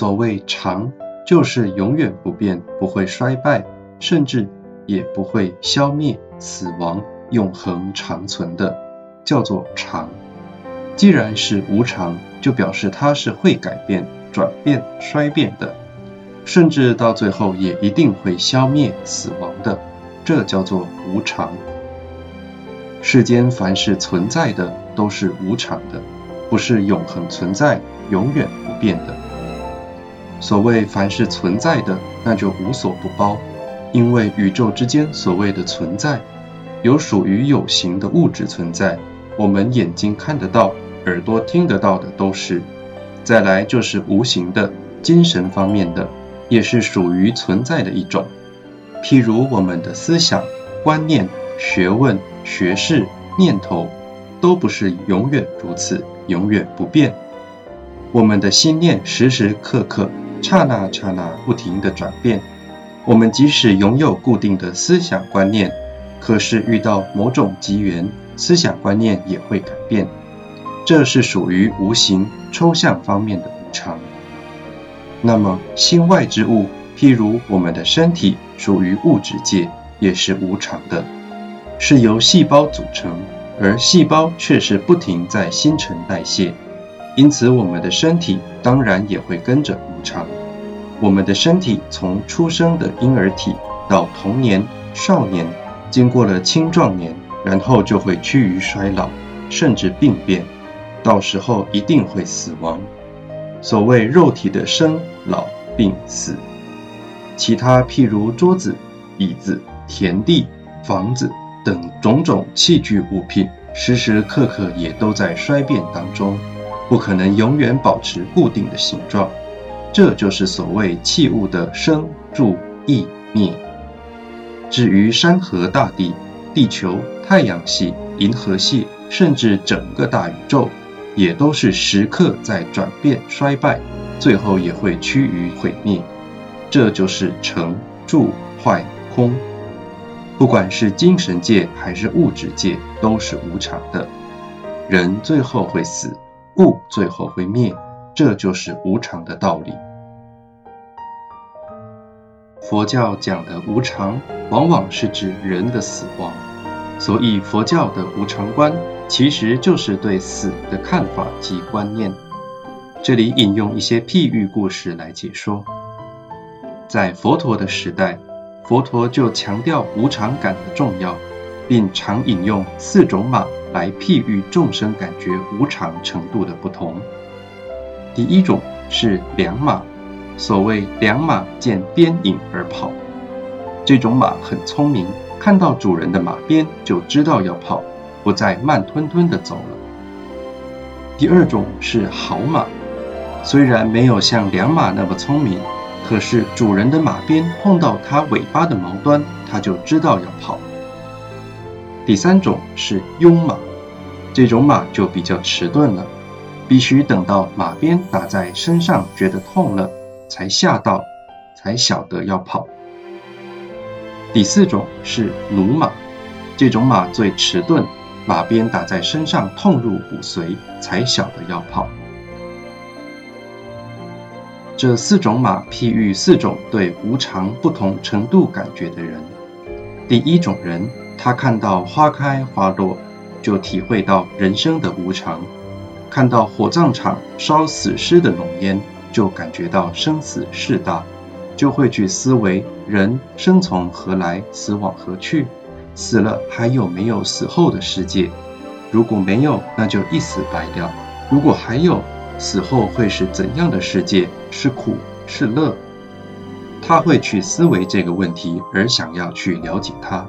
所谓常，就是永远不变，不会衰败，甚至也不会消灭、死亡、永恒长存的，叫做常。既然是无常，就表示它是会改变、转变、衰变的，甚至到最后也一定会消灭、死亡的，这叫做无常。世间凡是存在的都是无常的，不是永恒存在、永远不变的。所谓凡是存在的，那就无所不包，因为宇宙之间所谓的存在，有属于有形的物质存在，我们眼睛看得到、耳朵听得到的都是；再来就是无形的精神方面的，也是属于存在的一种，譬如我们的思想、观念、学问。学识、念头都不是永远如此，永远不变。我们的心念时时刻刻、刹那刹那不停地转变。我们即使拥有固定的思想观念，可是遇到某种机缘，思想观念也会改变。这是属于无形、抽象方面的无常。那么心外之物，譬如我们的身体，属于物质界，也是无常的。是由细胞组成，而细胞却是不停在新陈代谢，因此我们的身体当然也会跟着无常。我们的身体从出生的婴儿体到童年、少年，经过了青壮年，然后就会趋于衰老，甚至病变，到时候一定会死亡。所谓肉体的生老病死，其他譬如桌子、椅子、田地、房子。等种种器具物品，时时刻刻也都在衰变当中，不可能永远保持固定的形状。这就是所谓器物的生住异灭。至于山河大地、地球、太阳系、银河系，甚至整个大宇宙，也都是时刻在转变衰败，最后也会趋于毁灭。这就是成住坏空。不管是精神界还是物质界，都是无常的。人最后会死，物最后会灭，这就是无常的道理。佛教讲的无常，往往是指人的死亡，所以佛教的无常观，其实就是对死的看法及观念。这里引用一些譬喻故事来解说，在佛陀的时代。佛陀就强调无常感的重要，并常引用四种马来譬喻众生感觉无常程度的不同。第一种是良马，所谓良马见鞭影而跑，这种马很聪明，看到主人的马鞭就知道要跑，不再慢吞吞地走了。第二种是好马，虽然没有像良马那么聪明。可是主人的马鞭碰到它尾巴的毛端，它就知道要跑。第三种是庸马，这种马就比较迟钝了，必须等到马鞭打在身上觉得痛了，才吓到，才晓得要跑。第四种是驽马，这种马最迟钝，马鞭打在身上痛入骨髓，才晓得要跑。这四种马譬喻四种对无常不同程度感觉的人。第一种人，他看到花开花落，就体会到人生的无常；看到火葬场烧死尸的浓烟，就感觉到生死事大，就会去思维人生从何来，死往何去，死了还有没有死后的世界？如果没有，那就一死百了；如果还有，死后会是怎样的世界？是苦是乐？他会去思维这个问题，而想要去了解它。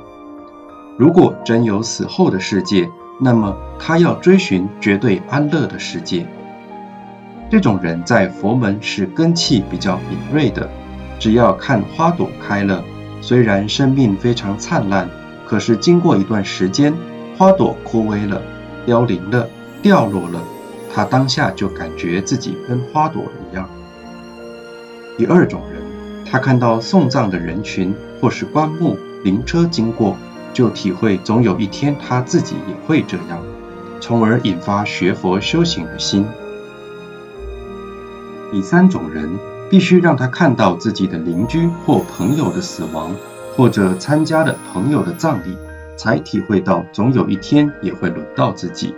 如果真有死后的世界，那么他要追寻绝对安乐的世界。这种人在佛门是根气比较敏锐的，只要看花朵开了，虽然生命非常灿烂，可是经过一段时间，花朵枯萎了，凋零了，掉落了。他当下就感觉自己跟花朵一样。第二种人，他看到送葬的人群或是棺木、灵车经过，就体会总有一天他自己也会这样，从而引发学佛修行的心。第三种人，必须让他看到自己的邻居或朋友的死亡，或者参加了朋友的葬礼，才体会到总有一天也会轮到自己，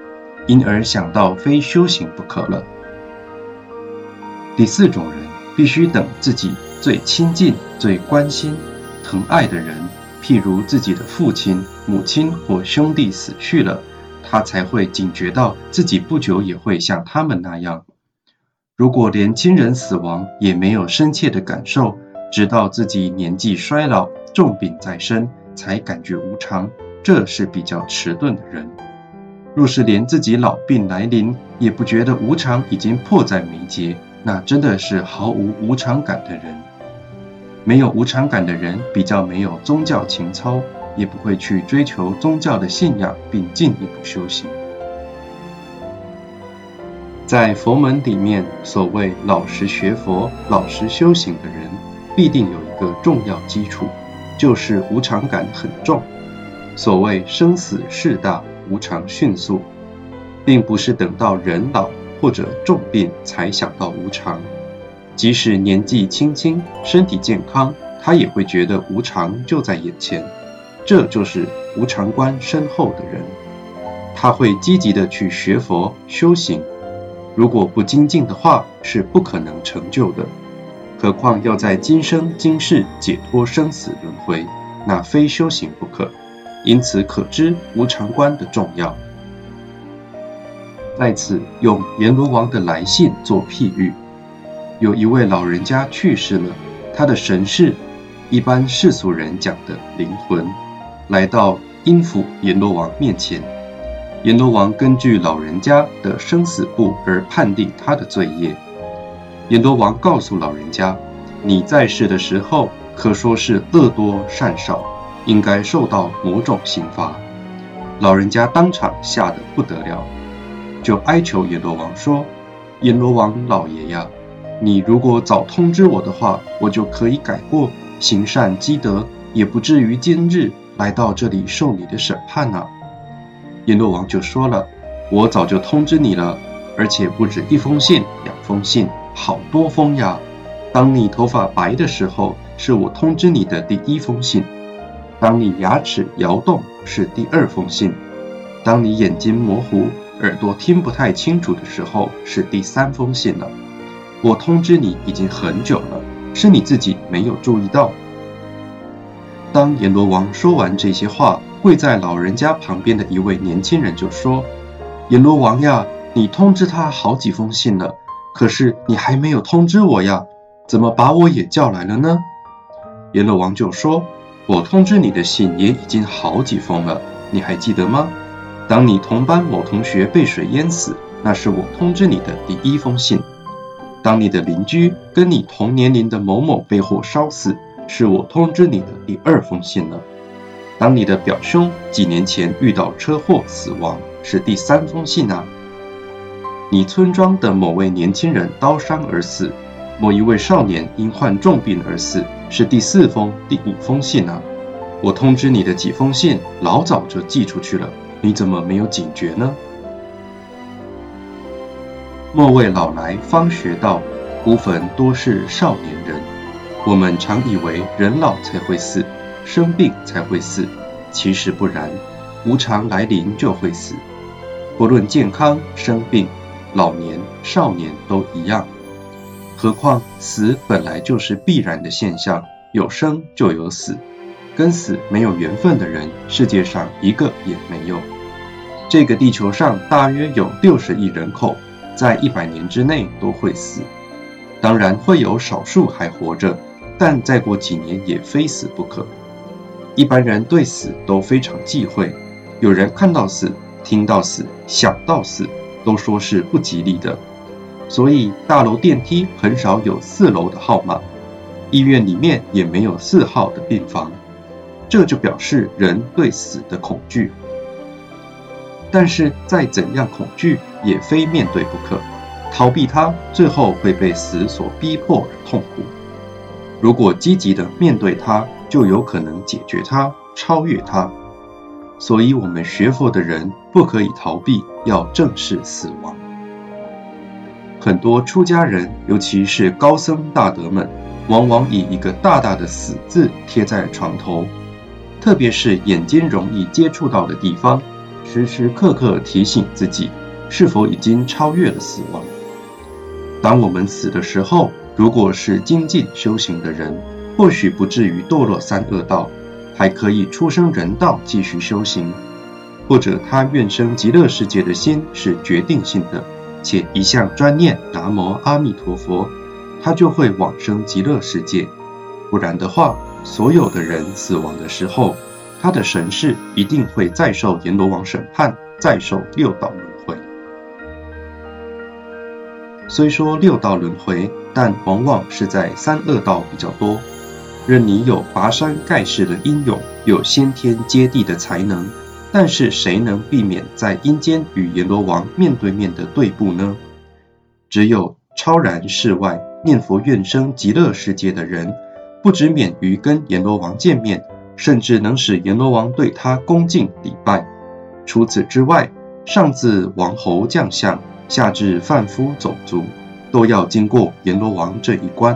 因而想到非修行不可了。第四种人，必须等自己最亲近、最关心、疼爱的人，譬如自己的父亲、母亲或兄弟死去了，他才会警觉到自己不久也会像他们那样。如果连亲人死亡也没有深切的感受，直到自己年纪衰老、重病在身，才感觉无常，这是比较迟钝的人。若是连自己老病来临也不觉得无常已经迫在眉睫，那真的是毫无无常感的人。没有无常感的人，比较没有宗教情操，也不会去追求宗教的信仰，并进一步修行。在佛门里面，所谓老实学佛、老实修行的人，必定有一个重要基础，就是无常感很重。所谓生死事大，无常迅速，并不是等到人老。或者重病才想到无常，即使年纪轻轻、身体健康，他也会觉得无常就在眼前。这就是无常观深厚的人，他会积极的去学佛修行。如果不精进的话，是不可能成就的。何况要在今生今世解脱生死轮回，那非修行不可。因此可知无常观的重要。在此用阎罗王的来信做譬喻，有一位老人家去世了，他的神识，一般世俗人讲的灵魂，来到阴府阎罗王面前。阎罗王根据老人家的生死簿而判定他的罪业。阎罗王告诉老人家：“你在世的时候可说是恶多善少，应该受到某种刑罚。”老人家当场吓得不得了。就哀求阎罗王说：“阎罗王老爷呀，你如果早通知我的话，我就可以改过，行善积德，也不至于今日来到这里受你的审判呢。”阎罗王就说了：“我早就通知你了，而且不止一封信、两封信，好多封呀。当你头发白的时候，是我通知你的第一封信；当你牙齿摇动，是第二封信；当你眼睛模糊。”耳朵听不太清楚的时候是第三封信了。我通知你已经很久了，是你自己没有注意到。当阎罗王说完这些话，跪在老人家旁边的一位年轻人就说：“阎罗王呀，你通知他好几封信了，可是你还没有通知我呀，怎么把我也叫来了呢？”阎罗王就说：“我通知你的信也已经好几封了，你还记得吗？”当你同班某同学被水淹死，那是我通知你的第一封信；当你的邻居跟你同年龄的某某被火烧死，是我通知你的第二封信了；当你的表兄几年前遇到车祸死亡，是第三封信啊；你村庄的某位年轻人刀伤而死，某一位少年因患重病而死，是第四封、第五封信啊。我通知你的几封信，老早就寄出去了。你怎么没有警觉呢？莫为老来方学道，孤坟多是少年人。我们常以为人老才会死，生病才会死，其实不然，无常来临就会死。不论健康、生病、老年、少年都一样。何况死本来就是必然的现象，有生就有死。跟死没有缘分的人，世界上一个也没有。这个地球上大约有六十亿人口，在一百年之内都会死。当然会有少数还活着，但再过几年也非死不可。一般人对死都非常忌讳，有人看到死、听到死、想到死，都说是不吉利的。所以大楼电梯很少有四楼的号码，医院里面也没有四号的病房。这就表示人对死的恐惧。但是再怎样恐惧，也非面对不可。逃避它，最后会被死所逼迫而痛苦。如果积极的面对它，就有可能解决它，超越它。所以，我们学佛的人不可以逃避，要正视死亡。很多出家人，尤其是高僧大德们，往往以一个大大的“死”字贴在床头，特别是眼睛容易接触到的地方，时时刻刻提醒自己是否已经超越了死亡。当我们死的时候，如果是精进修行的人，或许不至于堕落三恶道，还可以出生人道继续修行。或者他愿生极乐世界的心是决定性的，且一向专念南无阿弥陀佛，他就会往生极乐世界。不然的话，所有的人死亡的时候，他的神识一定会再受阎罗王审判，再受六道轮。虽说六道轮回，但往往是在三恶道比较多。任你有拔山盖世的英勇，有先天接地的才能。但是谁能避免在阴间与阎罗王面对面的对簿呢？只有超然世外、念佛愿生极乐世界的人，不止免于跟阎罗王见面，甚至能使阎罗王对他恭敬礼拜。除此之外，上至王侯将相，下至贩夫走卒，都要经过阎罗王这一关。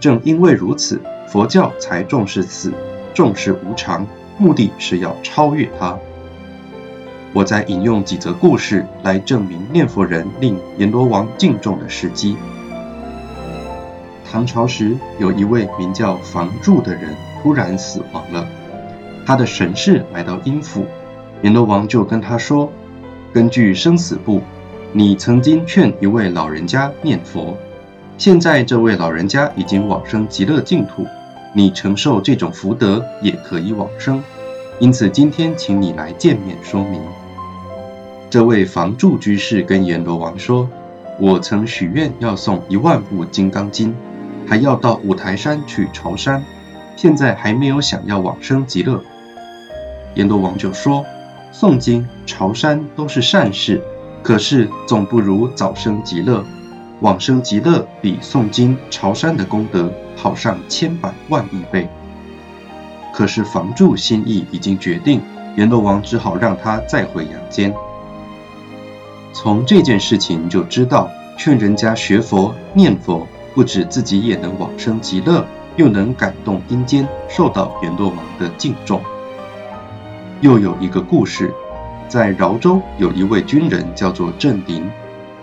正因为如此，佛教才重视死，重视无常。目的是要超越它。我再引用几则故事来证明念佛人令阎罗王敬重的时机。唐朝时，有一位名叫房柱的人突然死亡了，他的神识来到阴府，阎罗王就跟他说：“根据生死簿，你曾经劝一位老人家念佛，现在这位老人家已经往生极乐净土。”你承受这种福德也可以往生，因此今天请你来见面说明。这位房住居士跟阎罗王说：“我曾许愿要送一万部《金刚经》，还要到五台山去朝山，现在还没有想要往生极乐。”阎罗王就说：“诵经、朝山都是善事，可是总不如早生极乐。往生极乐比诵经、朝山的功德。”好上千百万亿倍。可是房住心意已经决定，阎罗王只好让他再回阳间。从这件事情就知道，劝人家学佛念佛，不止自己也能往生极乐，又能感动阴间，受到阎罗王的敬重。又有一个故事，在饶州有一位军人叫做郑林，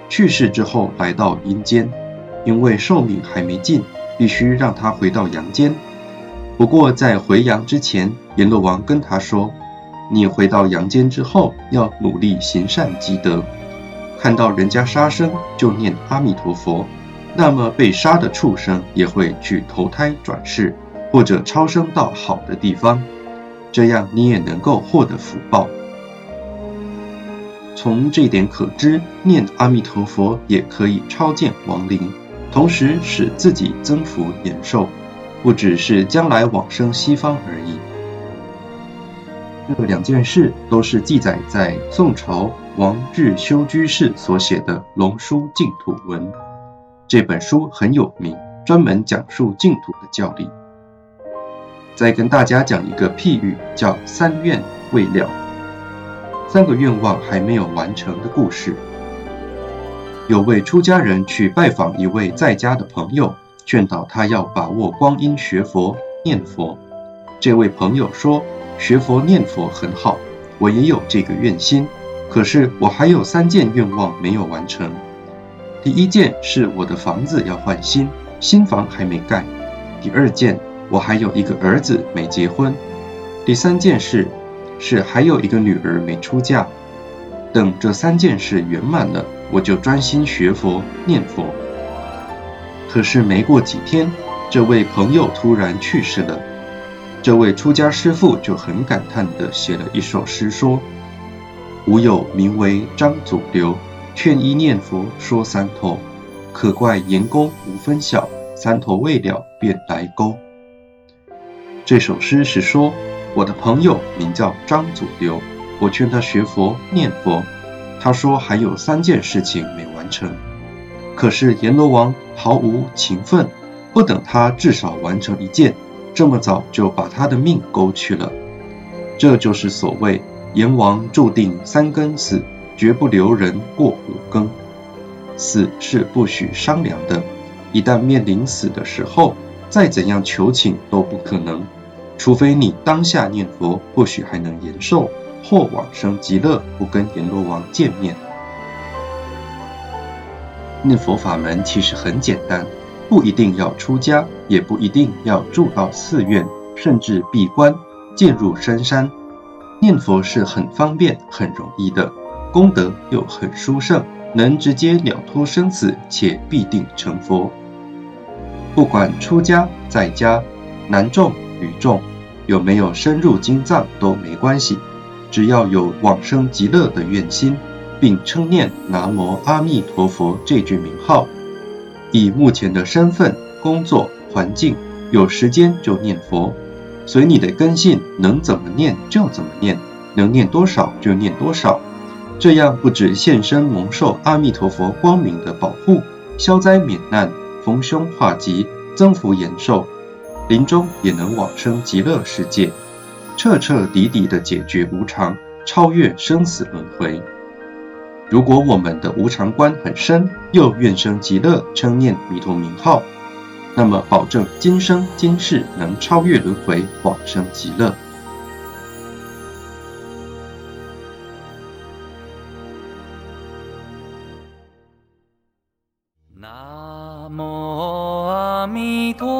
去世之后来到阴间，因为寿命还没尽。必须让他回到阳间。不过在回阳之前，阎罗王跟他说：“你回到阳间之后，要努力行善积德，看到人家杀生就念阿弥陀佛，那么被杀的畜生也会去投胎转世，或者超生到好的地方，这样你也能够获得福报。”从这点可知，念阿弥陀佛也可以超见亡灵。同时使自己增福延寿，不只是将来往生西方而已。这两件事都是记载在宋朝王日修居士所写的《龙书净土文》这本书很有名，专门讲述净土的教理。再跟大家讲一个譬喻，叫“三愿未了”，三个愿望还没有完成的故事。有位出家人去拜访一位在家的朋友，劝导他要把握光阴学佛念佛。这位朋友说：“学佛念佛很好，我也有这个愿心，可是我还有三件愿望没有完成。第一件是我的房子要换新，新房还没盖；第二件，我还有一个儿子没结婚；第三件事是还有一个女儿没出嫁。等这三件事圆满了。”我就专心学佛念佛。可是没过几天，这位朋友突然去世了。这位出家师父就很感叹地写了一首诗说：“吾有名为张祖流，劝一念佛说三头，可怪言功无分晓，三头未了便来勾。”这首诗是说，我的朋友名叫张祖流，我劝他学佛念佛。他说还有三件事情没完成，可是阎罗王毫无情分，不等他至少完成一件，这么早就把他的命勾去了。这就是所谓阎王注定三更死，绝不留人过五更。死是不许商量的。一旦面临死的时候，再怎样求情都不可能，除非你当下念佛，或许还能延寿或往生极乐，不跟阎罗王见面。念佛法门其实很简单，不一定要出家，也不一定要住到寺院，甚至闭关渐入深山。念佛是很方便、很容易的，功德又很殊胜，能直接了脱生死，且必定成佛。不管出家在家，男众女众，有没有深入经藏都没关系，只要有往生极乐的愿心，并称念南无阿弥陀佛这句名号，以目前的身份、工作环境，有时间就念佛。随你的根性，能怎么念就怎么念，能念多少就念多少。这样不止现身蒙受阿弥陀佛光明的保护，消灾免难，逢凶化吉，增福延寿，临终也能往生极乐世界，彻彻底底的解决无常，超越生死轮回。如果我们的无常观很深，又愿生极乐，称念弥陀名号。那么，保证今生今世能超越轮回，往生极乐。南无阿弥陀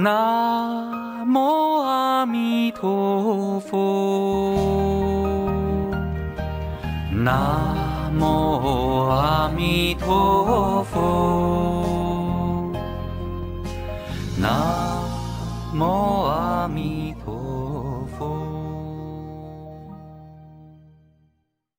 南无阿弥陀佛，南。无阿弥陀佛，南无。